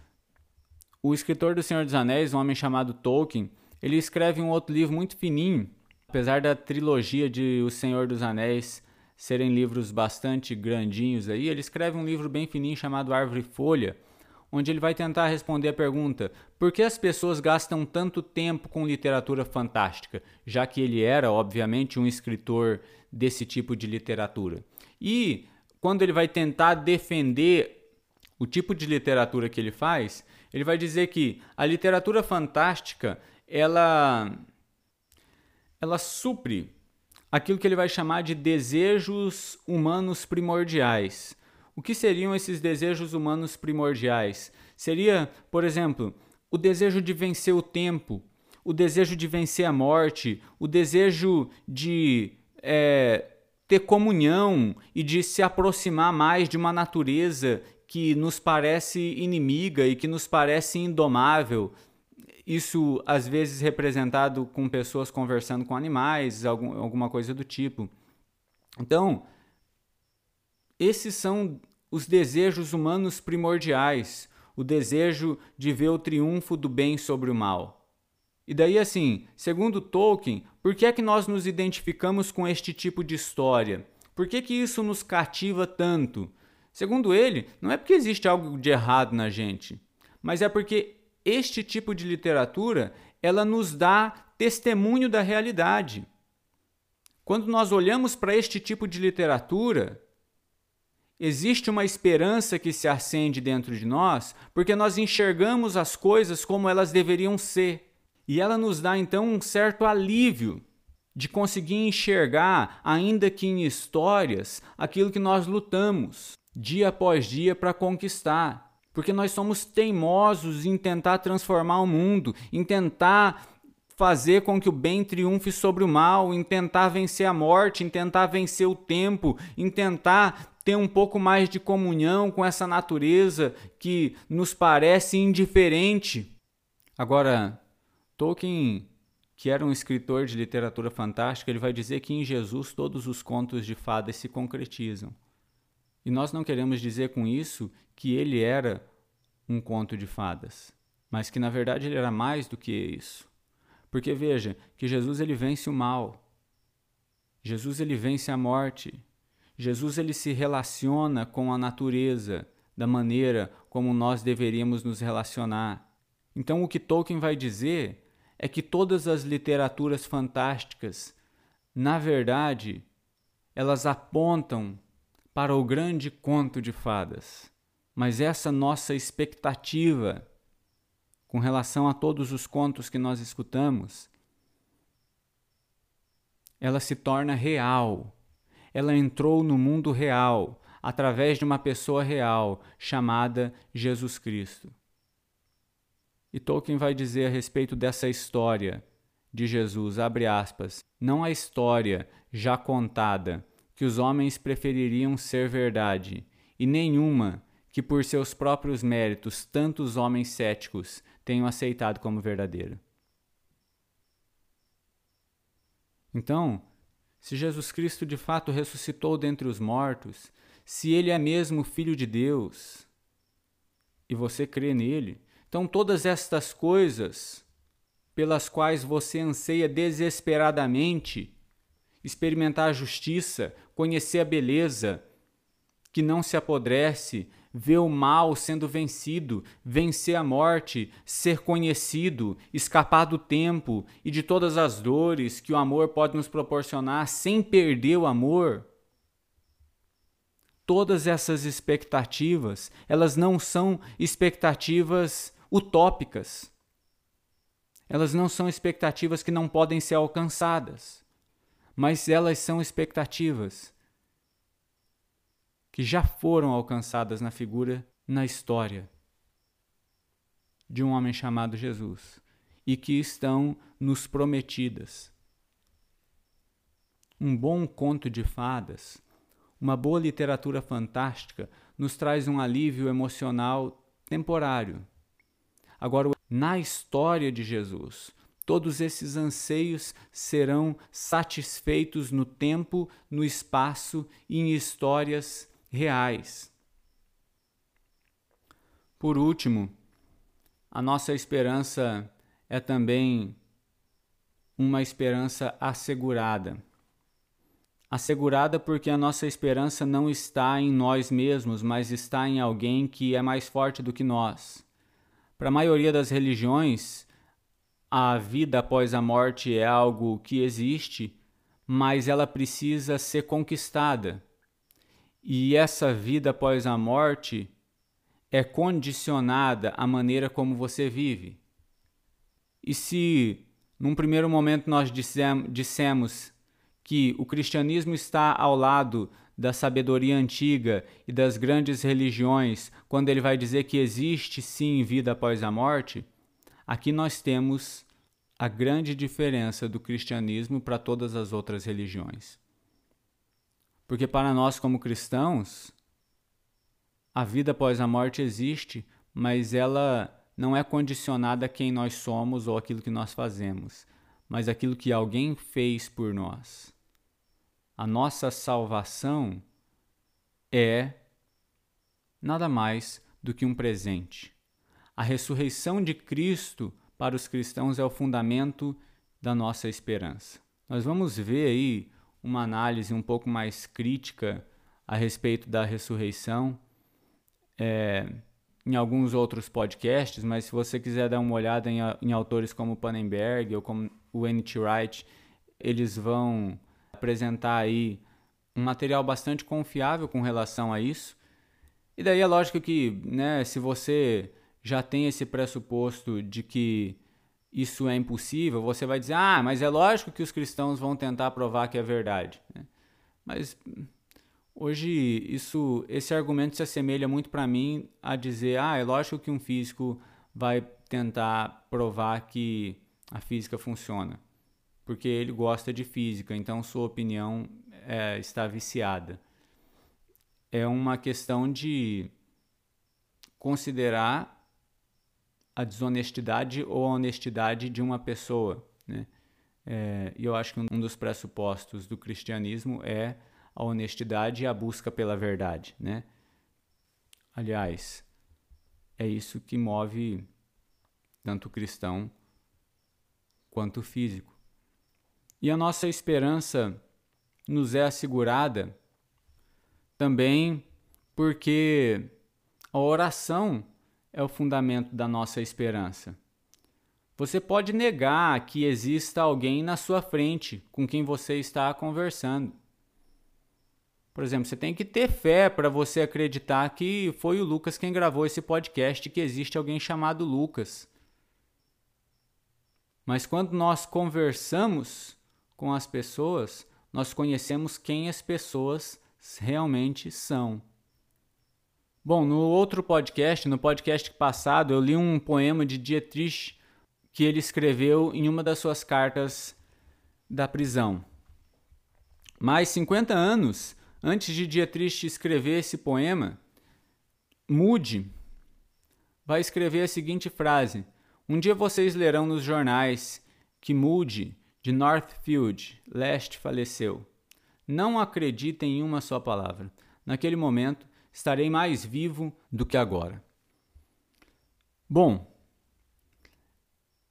o escritor do Senhor dos Anéis, um homem chamado Tolkien, ele escreve um outro livro muito fininho, apesar da trilogia de O Senhor dos Anéis serem livros bastante grandinhos aí, ele escreve um livro bem fininho chamado Árvore Folha, onde ele vai tentar responder a pergunta: por que as pessoas gastam tanto tempo com literatura fantástica? Já que ele era, obviamente, um escritor desse tipo de literatura. E quando ele vai tentar defender o tipo de literatura que ele faz, Ele vai dizer que a literatura fantástica, ela ela supre aquilo que ele vai chamar de desejos humanos primordiais. O que seriam esses desejos humanos primordiais? Seria, por exemplo, o desejo de vencer o tempo, o desejo de vencer a morte, o desejo de é, ter comunhão e de se aproximar mais de uma natureza que nos parece inimiga e que nos parece indomável. Isso às vezes representado com pessoas conversando com animais, algum, alguma coisa do tipo. Então, esses são os desejos humanos primordiais, o desejo de ver o triunfo do bem sobre o mal. E daí assim, segundo Tolkien, por que é que nós nos identificamos com este tipo de história? Por que que isso nos cativa tanto? Segundo ele, não é porque existe algo de errado na gente, mas é porque este tipo de literatura, ela nos dá testemunho da realidade. Quando nós olhamos para este tipo de literatura, Existe uma esperança que se acende dentro de nós porque nós enxergamos as coisas como elas deveriam ser. E ela nos dá então um certo alívio de conseguir enxergar, ainda que em histórias, aquilo que nós lutamos dia após dia para conquistar. Porque nós somos teimosos em tentar transformar o mundo, em tentar fazer com que o bem triunfe sobre o mal, em tentar vencer a morte, em tentar vencer o tempo, em tentar ter um pouco mais de comunhão com essa natureza que nos parece indiferente. Agora, Tolkien, que era um escritor de literatura fantástica, ele vai dizer que em Jesus todos os contos de fadas se concretizam. E nós não queremos dizer com isso que ele era um conto de fadas, mas que na verdade ele era mais do que isso. Porque veja, que Jesus ele vence o mal. Jesus ele vence a morte. Jesus ele se relaciona com a natureza da maneira como nós deveríamos nos relacionar. Então, o que Tolkien vai dizer é que todas as literaturas fantásticas, na verdade, elas apontam para o grande conto de fadas. Mas essa nossa expectativa com relação a todos os contos que nós escutamos, ela se torna real ela entrou no mundo real através de uma pessoa real chamada Jesus Cristo. E Tolkien vai dizer a respeito dessa história de Jesus, abre aspas, não a história já contada que os homens prefeririam ser verdade, e nenhuma que por seus próprios méritos tantos homens céticos tenham aceitado como verdadeira. Então, se Jesus Cristo de fato ressuscitou dentre os mortos, se ele é mesmo Filho de Deus, e você crê nele, então todas estas coisas pelas quais você anseia desesperadamente experimentar a justiça, conhecer a beleza, que não se apodrece, ver o mal sendo vencido, vencer a morte, ser conhecido, escapar do tempo e de todas as dores que o amor pode nos proporcionar sem perder o amor. Todas essas expectativas, elas não são expectativas utópicas. Elas não são expectativas que não podem ser alcançadas, mas elas são expectativas que já foram alcançadas na figura, na história de um homem chamado Jesus e que estão nos prometidas. Um bom conto de fadas, uma boa literatura fantástica nos traz um alívio emocional temporário. Agora, na história de Jesus, todos esses anseios serão satisfeitos no tempo, no espaço e em histórias reais. Por último, a nossa esperança é também uma esperança assegurada. Assegurada porque a nossa esperança não está em nós mesmos, mas está em alguém que é mais forte do que nós. Para a maioria das religiões, a vida após a morte é algo que existe, mas ela precisa ser conquistada. E essa vida após a morte, é condicionada à maneira como você vive. E se num primeiro momento nós dissemos que o cristianismo está ao lado da sabedoria antiga e das grandes religiões, quando ele vai dizer que existe sim vida após a morte, aqui nós temos a grande diferença do cristianismo para todas as outras religiões. Porque para nós, como cristãos, a vida após a morte existe, mas ela não é condicionada a quem nós somos ou aquilo que nós fazemos, mas aquilo que alguém fez por nós. A nossa salvação é nada mais do que um presente. A ressurreição de Cristo para os cristãos é o fundamento da nossa esperança. Nós vamos ver aí uma análise um pouco mais crítica a respeito da ressurreição é, em alguns outros podcasts, mas se você quiser dar uma olhada em, em autores como Pannenberg ou como o N.T. Wright, eles vão apresentar aí um material bastante confiável com relação a isso. E daí é lógico que, né, se você já tem esse pressuposto de que isso é impossível, você vai dizer, ah, mas é lógico que os cristãos vão tentar provar que é verdade. Né? Mas hoje isso, esse argumento se assemelha muito para mim a dizer, ah, é lógico que um físico vai tentar provar que a física funciona porque ele gosta de física, então sua opinião é, está viciada. É uma questão de considerar a desonestidade ou a honestidade de uma pessoa. Né? É, e eu acho que um dos pressupostos do cristianismo é a honestidade e a busca pela verdade. Né? Aliás, é isso que move tanto o cristão quanto o físico. E a nossa esperança nos é assegurada também porque a oração é o fundamento da nossa esperança. Você pode negar que exista alguém na sua frente com quem você está conversando. Por exemplo, você tem que ter fé para você acreditar que foi o Lucas quem gravou esse podcast, que existe alguém chamado Lucas. Mas quando nós conversamos com as pessoas, nós conhecemos quem as pessoas realmente são. Bom, no outro podcast, no podcast passado, eu li um poema de Dietrich que ele escreveu em uma das suas cartas da prisão. Mais 50 anos antes de Dietrich escrever esse poema, Moody vai escrever a seguinte frase: Um dia vocês lerão nos jornais que Moody de Northfield, leste, faleceu. Não acreditem em uma só palavra. Naquele momento, estarei mais vivo do que agora. Bom,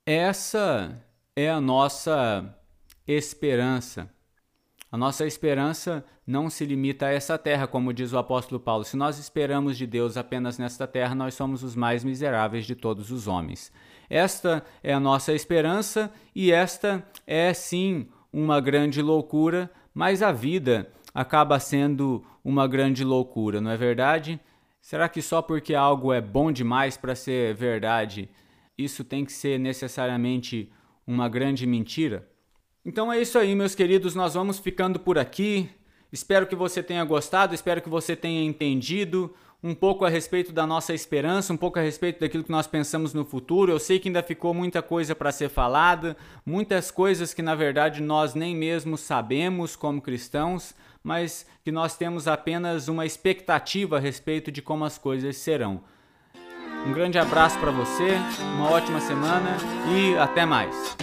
essa é a nossa esperança. A nossa esperança não se limita a essa terra, como diz o apóstolo Paulo. Se nós esperamos de Deus apenas nesta terra, nós somos os mais miseráveis de todos os homens. Esta é a nossa esperança e esta é sim uma grande loucura, mas a vida acaba sendo uma grande loucura, não é verdade? Será que só porque algo é bom demais para ser verdade, isso tem que ser necessariamente uma grande mentira? Então é isso aí, meus queridos, nós vamos ficando por aqui. Espero que você tenha gostado, espero que você tenha entendido um pouco a respeito da nossa esperança, um pouco a respeito daquilo que nós pensamos no futuro. Eu sei que ainda ficou muita coisa para ser falada, muitas coisas que na verdade nós nem mesmo sabemos como cristãos, mas que nós temos apenas uma expectativa a respeito de como as coisas serão. Um grande abraço para você, uma ótima semana e até mais.